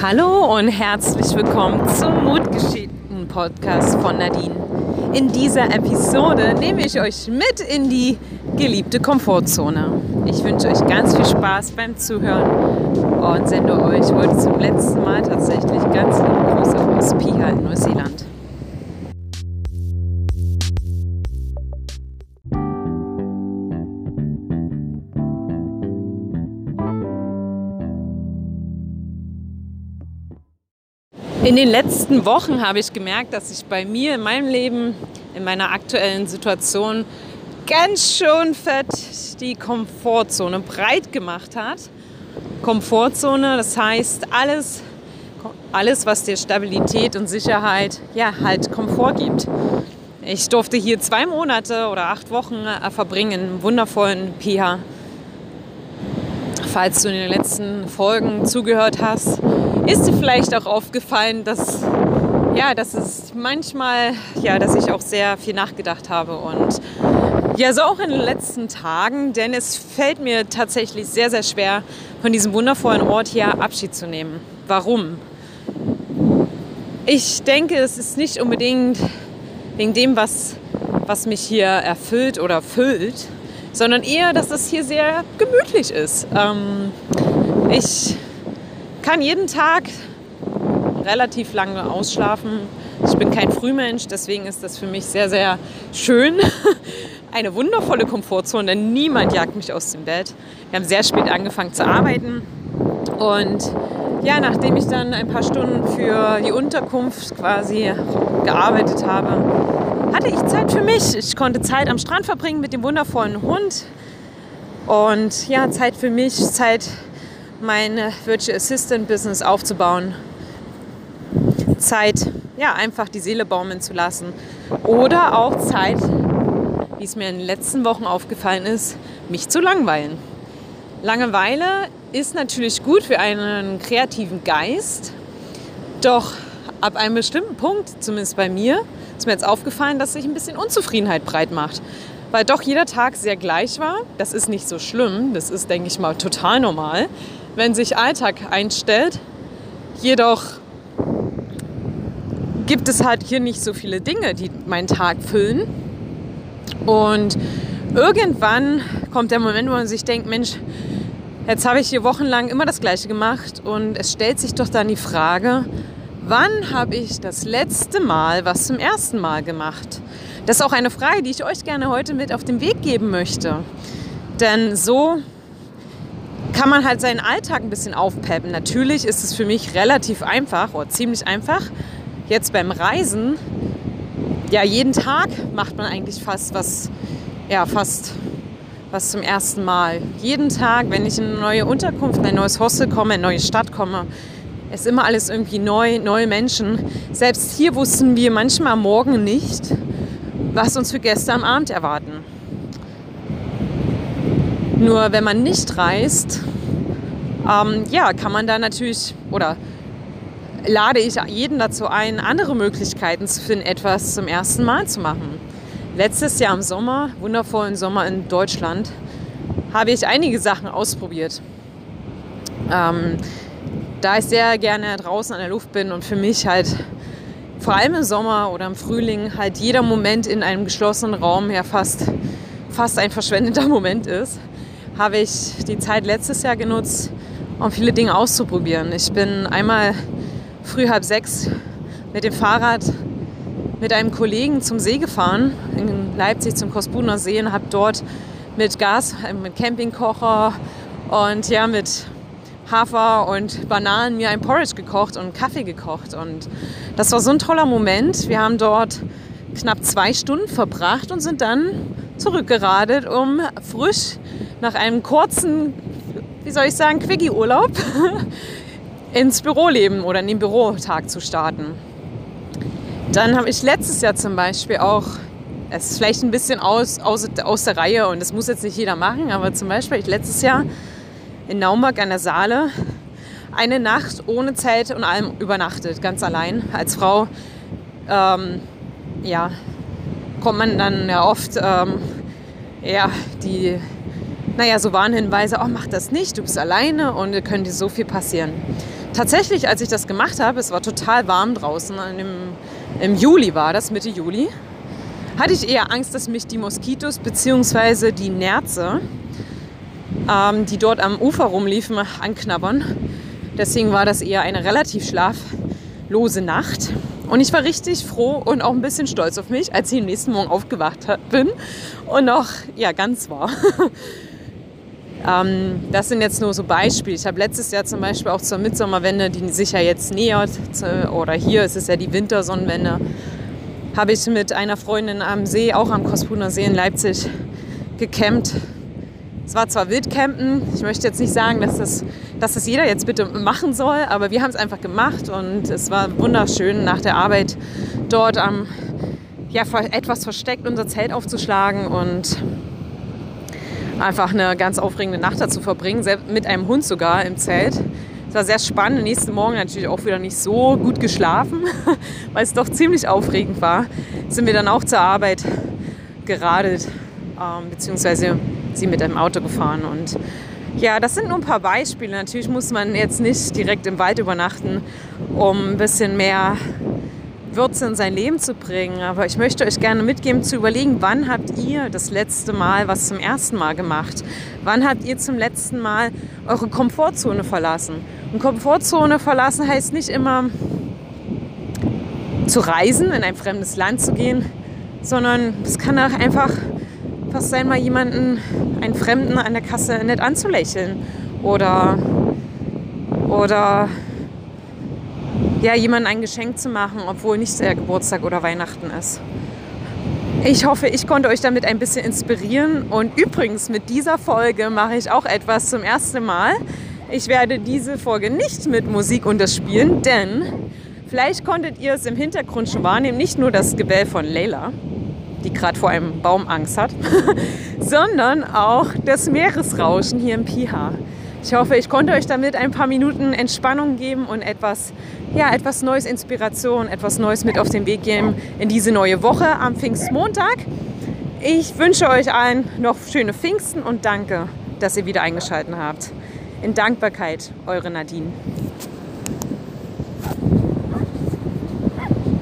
Hallo und herzlich willkommen zum Mutgeschichten Podcast von Nadine. In dieser Episode nehme ich euch mit in die geliebte Komfortzone. Ich wünsche euch ganz viel Spaß beim Zuhören und sende euch heute zum letzten Mal tatsächlich ganz liebe Grüße aus Piha in Neuseeland. In den letzten Wochen habe ich gemerkt, dass sich bei mir in meinem Leben, in meiner aktuellen Situation ganz schön fett die Komfortzone breit gemacht hat. Komfortzone, das heißt alles, alles, was dir Stabilität und Sicherheit, ja, halt Komfort gibt. Ich durfte hier zwei Monate oder acht Wochen äh, verbringen im wundervollen Piha. Falls du in den letzten Folgen zugehört hast, ist dir vielleicht auch aufgefallen, dass, ja, dass es manchmal, ja, dass ich auch sehr viel nachgedacht habe und ja, so auch in den letzten Tagen, denn es fällt mir tatsächlich sehr, sehr schwer, von diesem wundervollen Ort hier Abschied zu nehmen. Warum? Ich denke, es ist nicht unbedingt wegen dem, was, was mich hier erfüllt oder füllt, sondern eher, dass es hier sehr gemütlich ist. Ähm, ich kann jeden Tag relativ lange ausschlafen. Ich bin kein Frühmensch, deswegen ist das für mich sehr, sehr schön. Eine wundervolle Komfortzone, denn niemand jagt mich aus dem Bett. Wir haben sehr spät angefangen zu arbeiten und ja, nachdem ich dann ein paar Stunden für die Unterkunft quasi gearbeitet habe, hatte ich Zeit für mich. Ich konnte Zeit am Strand verbringen mit dem wundervollen Hund und ja, Zeit für mich, Zeit mein Virtual Assistant Business aufzubauen. Zeit, ja, einfach die Seele baumeln zu lassen. Oder auch Zeit, wie es mir in den letzten Wochen aufgefallen ist, mich zu langweilen. Langeweile ist natürlich gut für einen kreativen Geist, doch ab einem bestimmten Punkt, zumindest bei mir, ist mir jetzt aufgefallen, dass sich ein bisschen Unzufriedenheit breit macht. Weil doch jeder Tag sehr gleich war. Das ist nicht so schlimm, das ist, denke ich mal, total normal wenn sich Alltag einstellt. Jedoch gibt es halt hier nicht so viele Dinge, die meinen Tag füllen. Und irgendwann kommt der Moment, wo man sich denkt, Mensch, jetzt habe ich hier wochenlang immer das Gleiche gemacht und es stellt sich doch dann die Frage, wann habe ich das letzte Mal was zum ersten Mal gemacht? Das ist auch eine Frage, die ich euch gerne heute mit auf den Weg geben möchte. Denn so kann man halt seinen Alltag ein bisschen aufpeppen. Natürlich ist es für mich relativ einfach oder ziemlich einfach. Jetzt beim Reisen, ja, jeden Tag macht man eigentlich fast was, ja, fast was zum ersten Mal. Jeden Tag, wenn ich in eine neue Unterkunft, in ein neues Hostel komme, in eine neue Stadt komme, ist immer alles irgendwie neu, neue Menschen. Selbst hier wussten wir manchmal Morgen nicht, was uns für Gäste am Abend erwarten. Nur wenn man nicht reist, ähm, ja, kann man da natürlich oder lade ich jeden dazu ein, andere Möglichkeiten zu finden, etwas zum ersten Mal zu machen. Letztes Jahr im Sommer, wundervollen Sommer in Deutschland, habe ich einige Sachen ausprobiert. Ähm, da ich sehr gerne draußen an der Luft bin und für mich halt vor allem im Sommer oder im Frühling halt jeder Moment in einem geschlossenen Raum ja fast, fast ein verschwendeter Moment ist, habe ich die Zeit letztes Jahr genutzt, um viele Dinge auszuprobieren. Ich bin einmal früh halb sechs mit dem Fahrrad mit einem Kollegen zum See gefahren, in Leipzig zum Kosbuner See und habe dort mit Gas, mit Campingkocher und ja, mit Hafer und Bananen mir ein Porridge gekocht und Kaffee gekocht. Und das war so ein toller Moment. Wir haben dort knapp zwei Stunden verbracht und sind dann zurückgeradet, um frisch nach einem kurzen, wie soll ich sagen, Quickie-Urlaub ins Büroleben oder in den Bürotag zu starten. Dann habe ich letztes Jahr zum Beispiel auch, es ist vielleicht ein bisschen aus, aus, aus der Reihe und das muss jetzt nicht jeder machen, aber zum Beispiel ich letztes Jahr in Naumburg an der Saale eine Nacht ohne Zelt und allem übernachtet, ganz allein. Als Frau, ähm, ja, kommt man dann ja oft, ähm, ja, die naja, so Warnhinweise, oh, mach das nicht, du bist alleine und es könnte so viel passieren. Tatsächlich, als ich das gemacht habe, es war total warm draußen, im, im Juli war das, Mitte Juli, hatte ich eher Angst, dass mich die Moskitos bzw. die Nerze, ähm, die dort am Ufer rumliefen, anknabbern. Deswegen war das eher eine relativ schlaflose Nacht. Und ich war richtig froh und auch ein bisschen stolz auf mich, als ich am nächsten Morgen aufgewacht bin und noch ja, ganz war. ähm, das sind jetzt nur so Beispiele. Ich habe letztes Jahr zum Beispiel auch zur Mitsommerwende, die sich ja jetzt nähert, oder hier ist es ja die Wintersonnenwende, habe ich mit einer Freundin am See, auch am Kospuner See in Leipzig, gecampt. Es war zwar Wildcampen, ich möchte jetzt nicht sagen, dass das, dass das jeder jetzt bitte machen soll, aber wir haben es einfach gemacht und es war wunderschön, nach der Arbeit dort am, ja, etwas versteckt unser Zelt aufzuschlagen und einfach eine ganz aufregende Nacht dazu verbringen, mit einem Hund sogar im Zelt. Es war sehr spannend. Nächsten Morgen natürlich auch wieder nicht so gut geschlafen, weil es doch ziemlich aufregend war. Sind wir dann auch zur Arbeit geradelt, ähm, beziehungsweise sie mit einem Auto gefahren. Und ja, das sind nur ein paar Beispiele. Natürlich muss man jetzt nicht direkt im Wald übernachten, um ein bisschen mehr Würze in sein Leben zu bringen. Aber ich möchte euch gerne mitgeben, zu überlegen, wann habt ihr das letzte Mal was zum ersten Mal gemacht? Wann habt ihr zum letzten Mal eure Komfortzone verlassen? Und Komfortzone verlassen heißt nicht immer zu reisen, in ein fremdes Land zu gehen, sondern es kann auch einfach fast sein, mal jemanden, einen Fremden an der Kasse nett anzulächeln oder, oder ja, jemandem ein Geschenk zu machen, obwohl nicht der Geburtstag oder Weihnachten ist. Ich hoffe, ich konnte euch damit ein bisschen inspirieren. Und übrigens, mit dieser Folge mache ich auch etwas zum ersten Mal. Ich werde diese Folge nicht mit Musik unterspielen, denn vielleicht konntet ihr es im Hintergrund schon wahrnehmen, nicht nur das Gebell von Leila, die gerade vor einem Baum Angst hat, sondern auch das Meeresrauschen hier im Piha. Ich hoffe, ich konnte euch damit ein paar Minuten Entspannung geben und etwas, ja, etwas Neues, Inspiration, etwas Neues mit auf den Weg geben in diese neue Woche am Pfingstmontag. Ich wünsche euch allen noch schöne Pfingsten und danke, dass ihr wieder eingeschaltet habt. In Dankbarkeit, eure Nadine.